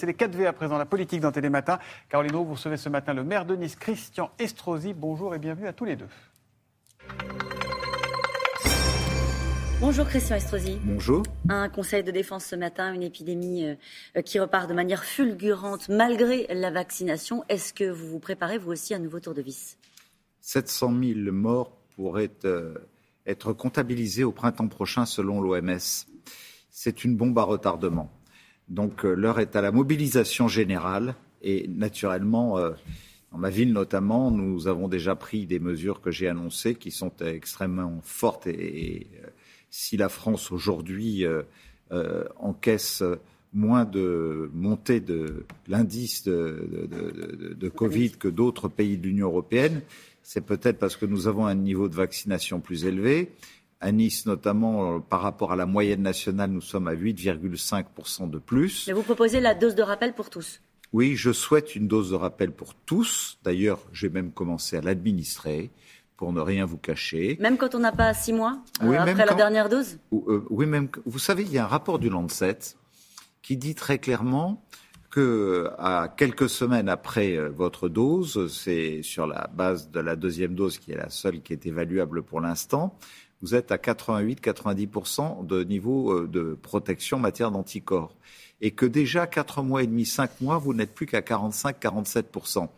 c'est les 4V à présent, la politique dans Télématin. Caroline Roux, vous recevez ce matin le maire de Nice, Christian Estrosi. Bonjour et bienvenue à tous les deux. Bonjour Christian Estrosi. Bonjour. Un conseil de défense ce matin, une épidémie euh, qui repart de manière fulgurante malgré la vaccination. Est-ce que vous vous préparez vous aussi à un nouveau tour de vis? 700 000 morts pourraient euh, être comptabilisés au printemps prochain selon l'OMS. C'est une bombe à retardement. Donc euh, l'heure est à la mobilisation générale et naturellement, dans ma ville notamment, nous avons déjà pris des mesures que j'ai annoncées qui sont extrêmement fortes et si la France aujourd'hui euh, euh, encaisse moins de montée de l'indice de, Covid que d'autres pays de l'Union européenne, c'est peut-être parce que nous avons un niveau de vaccination plus élevé. À Nice, notamment, euh, par rapport à la moyenne nationale, nous sommes à 8,5% de plus. Mais vous proposez la dose de rappel pour tous Oui, je souhaite une dose de rappel pour tous. D'ailleurs, j'ai même commencé à l'administrer pour ne rien vous cacher. Même quand on n'a pas six mois euh, après la dernière dose? Euh, Oui, même. Vous savez, il y a un rapport du Lancet qui dit très clairement que à quelques semaines après euh, votre dose, c'est sur la base de la deuxième dose qui est la seule qui est évaluable pour l'instant, vous êtes à 88-90% de niveau de protection en matière d'anticorps. Et que déjà, quatre mois et demi, cinq mois, vous n'êtes plus qu'à 45-47%.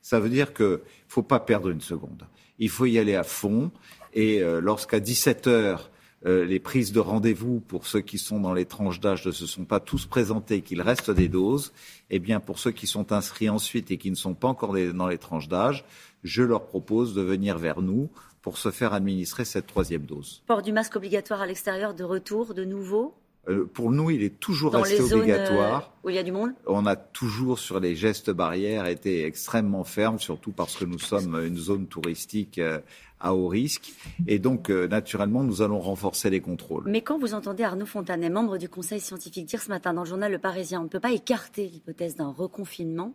Ça veut dire qu'il ne faut pas perdre une seconde il faut y aller à fond. Et euh, lorsqu'à 17 heures, euh, les prises de rendez-vous pour ceux qui sont dans les tranches d'âge ne se sont pas tous présentés, qu'il reste des doses, eh bien pour ceux qui sont inscrits ensuite et qui ne sont pas encore dans les tranches d'âge, je leur propose de venir vers nous pour se faire administrer cette troisième dose. Port du masque obligatoire à l'extérieur de retour de nouveau? Euh, pour nous, il est toujours resté obligatoire. où il y a du monde? On a toujours, sur les gestes barrières, été extrêmement ferme, surtout parce que nous sommes une zone touristique euh, à haut risque. Et donc, euh, naturellement, nous allons renforcer les contrôles. Mais quand vous entendez Arnaud Fontanet, membre du Conseil scientifique, dire ce matin dans le journal Le Parisien, on ne peut pas écarter l'hypothèse d'un reconfinement,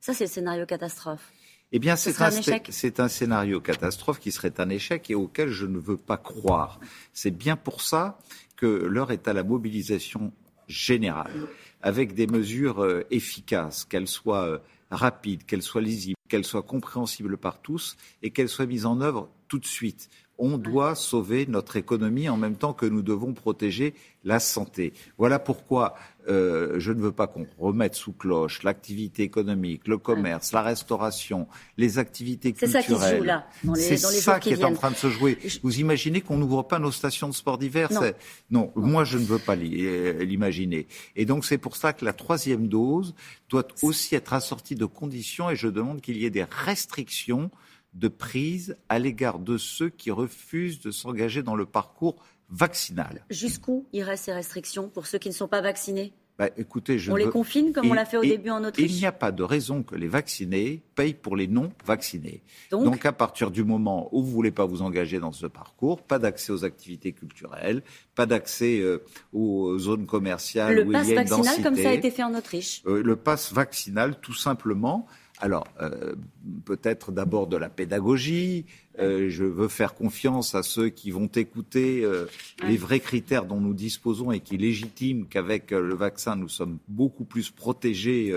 ça c'est le scénario catastrophe. Eh bien, c'est un, un, un, scénario catastrophe qui serait un échec et auquel je ne veux pas croire. C'est bien pour ça que l'heure est à la mobilisation générale, avec des mesures euh, efficaces, qu'elles soient euh, rapides, qu'elles soient lisibles, qu'elles soient compréhensibles par tous et qu'elles soient mises en œuvre tout de suite on doit sauver notre économie en même temps que nous devons protéger la santé. Voilà pourquoi euh, je ne veux pas qu'on remette sous cloche l'activité économique, le commerce, la restauration, les activités culturelles. C'est ça qui se joue là, C'est ça qui, est en train de se jouer. Vous imaginez qu'on n'ouvre pas nos stations de sport d'hiver non. non, moi je ne veux pas euh, l'imaginer. Et donc c'est pour ça que la troisième dose doit aussi être assortie de conditions et je demande qu'il y ait des restrictions de prise à l'égard de ceux qui refusent de s'engager dans le parcours vaccinal. Jusqu'où iraient ces restrictions pour ceux qui ne sont pas vaccinés? Bah, écoutez, je on les confine comme on l'a fait au début en Autriche? Il n'y a pas de raison que les vaccinés payent pour les non vaccinés. Donc, à partir du moment où vous ne voulez pas vous engager dans ce parcours, pas d'accès aux activités culturelles, pas d'accès euh, aux zones commerciales le où pass il y a une vaccinal densité, comme ça a été fait en Autriche. Euh, le pass vaccinal, tout simplement. Alors, euh, peut-être d'abord de la pédagogie. Euh, je veux faire confiance à ceux qui vont écouter euh, les vrais critères dont nous disposons et qui légitiment qu'avec le vaccin, nous sommes beaucoup plus protégés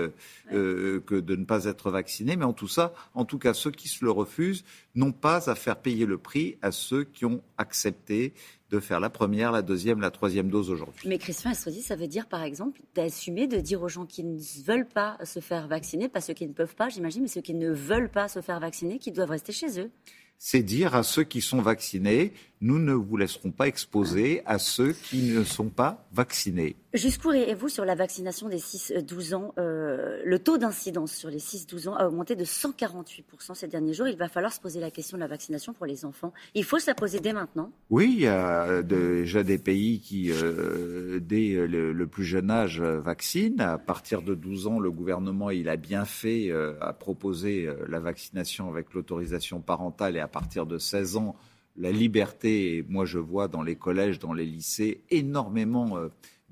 que de ne pas être vaccinés. Mais en tout ça, en tout cas, ceux qui se le refusent n'ont pas à faire payer le prix à ceux qui ont accepté de faire la première, la deuxième, la troisième dose aujourd'hui. Mais Christian Estrosi, ça veut dire par exemple d'assumer, de dire aux gens qui ne veulent pas se faire vacciner, pas ceux qui ne peuvent pas, j'imagine, mais ceux qui ne veulent pas se faire vacciner, qui doivent rester chez eux. C'est dire à ceux qui sont vaccinés, nous ne vous laisserons pas exposer à ceux qui ne sont pas vaccinés. Jusqu'où et vous sur la vaccination des 6-12 ans euh, Le taux d'incidence sur les 6-12 ans a augmenté de 148% ces derniers jours. Il va falloir se poser la question de la vaccination pour les enfants. Il faut se la poser dès maintenant Oui, il y a déjà des pays qui, euh, dès le, plus jeune âge, vaccinent. À partir de 12 ans, le gouvernement, il a bien fait euh, à proposer la vaccination avec l'autorisation parentale et à partir de 16 ans, la liberté. moi, je vois dans les collèges, dans les lycées, énormément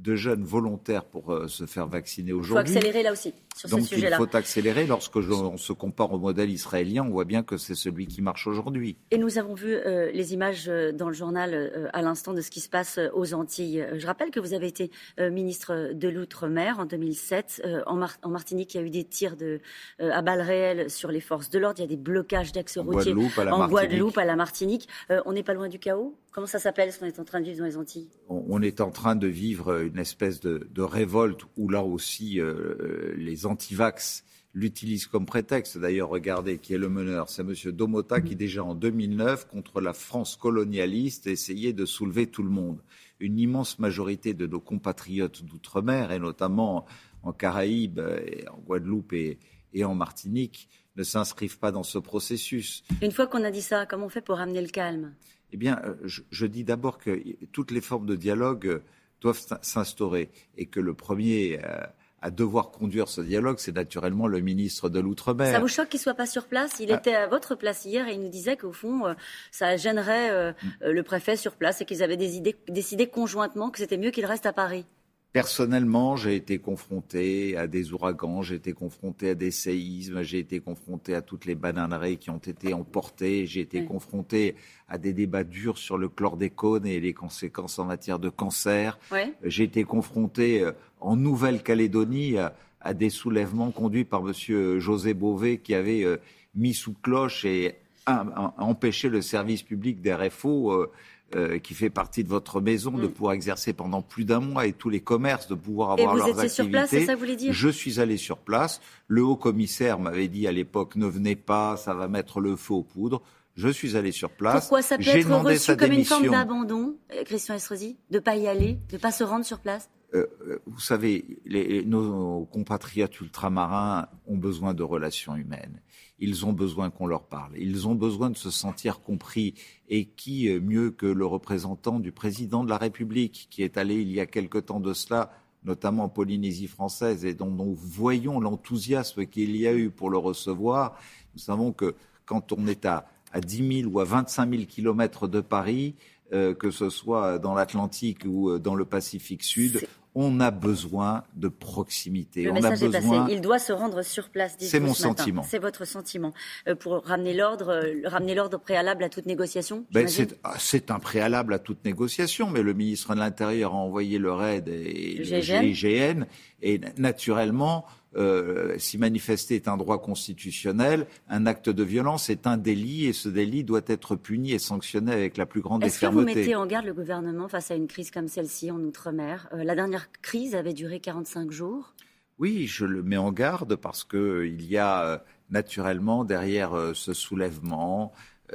de jeunes volontaires pour euh, se faire vacciner aujourd'hui. Il faut accélérer là aussi, sur Donc, ce sujet-là. il faut accélérer. Lorsque on se compare au modèle israélien, on voit bien que c'est celui qui marche aujourd'hui. Et nous avons vu euh, les images euh, dans le journal à l'instant de ce qui se passe aux Antilles. Je rappelle que vous avez été ministre de l'Outre-mer en 2007. En, en, Martinique, il y a eu des tirs de, à balles réelles sur les forces de l'ordre. Il y a des blocages d'accès routiers en Guadeloupe, à la Martinique. on n'est pas loin du chaos? Comment ça s'appelle ce qu'on est en train de vivre dans les Antilles? On, est en train de vivre une espèce de, révolte où là aussi euh, les antivax l'utilisent comme prétexte. D'ailleurs, regardez qui est le meneur. C'est M. Domota qui, déjà en 2009, contre la France colonialiste, essayait de soulever tout le monde. Une immense majorité de nos compatriotes d'outre-mer, et notamment en Caraïbes, en Guadeloupe et, et en Martinique, ne s'inscrivent pas dans ce processus. Une fois qu'on a dit ça, comment on fait pour ramener le calme? Eh bien, euh, je, dis d'abord que toutes les formes de dialogue doivent s'instaurer et que le premier euh, à devoir conduire ce dialogue, c'est naturellement le ministre de l'Outre-mer. Ça vous choque qu'il ne soit pas sur place? Il ah. était à votre place hier et il nous disait qu'au fond, ça gênerait mm. le préfet sur place et qu'ils avaient décidé conjointement que c'était mieux qu'il reste à Paris. Personnellement, j'ai été confronté à des ouragans, j'ai été confronté à des séismes, j'ai été confronté à toutes les bananeries qui ont été emportées, j'ai été confronté à des débats durs sur le chlordécone et les conséquences en matière de cancer. J'ai été confronté euh, en Nouvelle-Calédonie à, des soulèvements conduits par M. José Bové qui avait euh, mis sous cloche et empêché le service public des RFO euh, qui fait partie de votre maison, de mm. pouvoir exercer pendant plus d'un mois et tous les commerces de pouvoir avoir et vous leurs Sur place, ça vous dire Je suis allé sur place. Le haut commissaire m'avait dit à l'époque ne venez pas, ça va mettre le feu aux poudres. Je suis allé sur place. Pourquoi ça peut être reçu comme une forme d'abandon, euh, Christian Estrosi, de ne pas y aller, de ne pas se rendre sur place? Euh, vous savez, nos compatriotes ultramarins ont besoin de relations humaines ils ont besoin qu'on leur parle. Ils ont besoin de se sentir compris. Et qui euh, mieux que le représentant du président de la République, qui est allé il y a quelque temps de cela, notamment en Polynésie française, et dont nous voyons l'enthousiasme qu'il y a eu pour le recevoir. Nous savons que quand on est à, à 10 000 ou à 25 000 kilomètres de Paris, euh, que ce soit dans l'Atlantique ou euh, dans le Pacifique Sud, on a besoin de proximité. Le on message a besoin... est passé. Il doit se rendre sur place. C'est mon sentiment. C'est votre sentiment euh, pour ramener l'ordre, euh, ramener l'ordre préalable à toute négociation. Ben ah, c'est un préalable à toute négociation, mais le ministre de l'Intérieur a envoyé le RAID et le GIGN, et naturellement euh, si manifester est un droit constitutionnel, un acte de violence est un délit et ce délit doit être puni et sanctionné avec la plus grande Est-ce que vous mettez en garde le gouvernement face à une crise comme celle-ci en Outre-mer? Euh, La dernière crise avait duré 45 jours. Oui, je le mets en garde parce qu'il y a euh, naturellement derrière ce soulèvement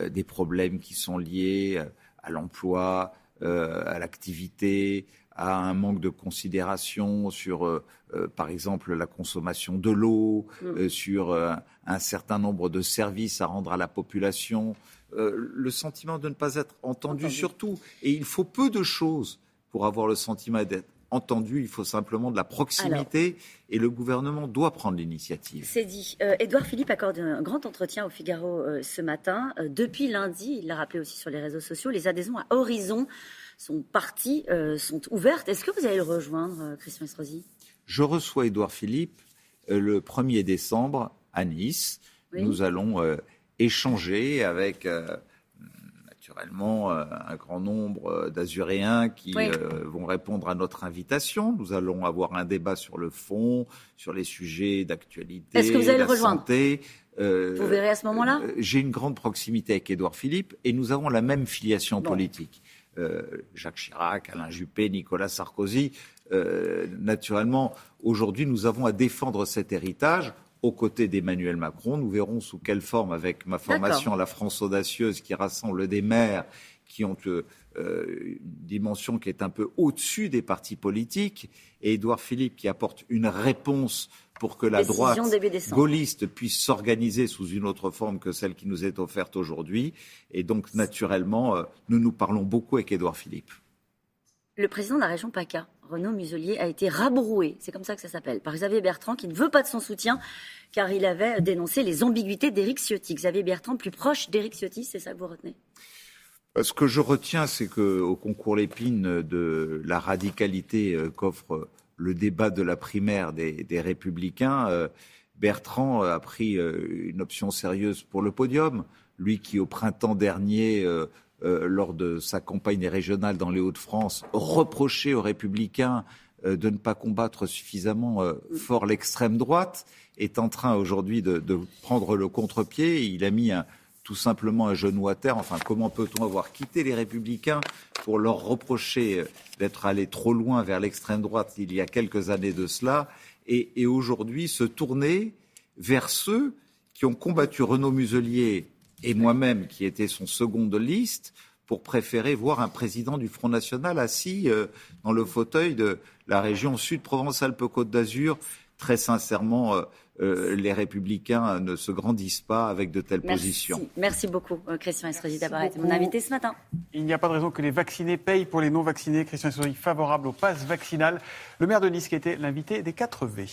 des problèmes qui sont liés à l'emploi, à l'activité, à un manque de considération sur, euh, euh, par exemple, la consommation de l'eau, mm. euh, sur un certain nombre de services à rendre à la population, le sentiment de ne pas être entendu, surtout. Et il faut peu de choses pour avoir le sentiment d'être entendu, il faut simplement de la proximité et le gouvernement doit prendre l'initiative. C'est dit. Édouard Philippe accorde un grand entretien au Figaro ce matin. depuis lundi, il l'a rappelé aussi sur les réseaux sociaux, les adhésions à Horizon sont parties, euh, sont ouvertes. Est-ce que vous allez le rejoindre, euh, Christian Estrosi? Je reçois Édouard Philippe euh, le 1er décembre à Nice. Nous allons échanger avec naturellement un grand nombre d'azuréens qui vont répondre à notre invitation. Nous allons avoir un débat sur le fond, sur les sujets d'actualité. Est-ce que vous allez le rejoindre? santé. vous verrez à ce moment-là? J'ai une grande proximité avec Édouard Philippe et nous avons la même filiation politique. Euh, Jacques Chirac, Alain Juppé, Nicolas Sarkozy. Euh, naturellement, aujourd'hui, nous avons à défendre cet héritage aux côtés d'Emmanuel Macron. Nous verrons sous quelle forme, avec ma formation la France audacieuse qui rassemble des maires qui ont euh, une dimension qui est un peu au-dessus des partis politiques, et Édouard Philippe qui apporte une réponse pour que la droite gaulliste puisse s'organiser sous une autre forme que celle qui nous est offerte aujourd'hui. Et donc, naturellement, euh, nous nous parlons beaucoup avec Édouard Philippe. Le président de la région PACA, Renaud Muselier, a été rabroué, c'est comme ça que ça s'appelle, par Xavier Bertrand, qui ne veut pas de son soutien, car il avait dénoncé les ambiguïtés d'Éric Ciotti. Xavier Bertrand, plus proche d'Éric Ciotti, c'est ça que vous retenez? Ce que je retiens, c'est qu'au concours Lépine de la radicalité qu'offre le débat de la primaire des, Républicains, Bertrand a pris une option sérieuse pour le podium. Lui qui, au printemps dernier, lors de sa campagne régionale dans les Hauts-de-France, reprochait aux Républicains euh, de ne pas combattre suffisamment euh, fort l'extrême droite, est en train aujourd'hui de, prendre le contre-pied. Il a mis tout simplement un genou à terre. Enfin, comment peut-on avoir quitté les républicains pour leur reprocher euh, d'être allés trop loin vers l'extrême droite il y a quelques années de cela, et, aujourd'hui se tourner vers ceux qui ont combattu Renaud Muselier et moi-même, qui était son second de liste, pour préférer voir un président du Front National assis euh, dans le fauteuil de la région Sud-Provence-Alpes-Côte d'Azur. Très sincèrement, euh, euh, les républicains ne se grandissent pas avec de telles positions. Merci beaucoup, Christian Estrosi, d'avoir été mon invité ce matin. Il n'y a pas de raison que les vaccinés payent pour les non-vaccinés. Christian Estrosi, favorable au pass vaccinal. Le maire de Nice qui était l'invité des 4 V.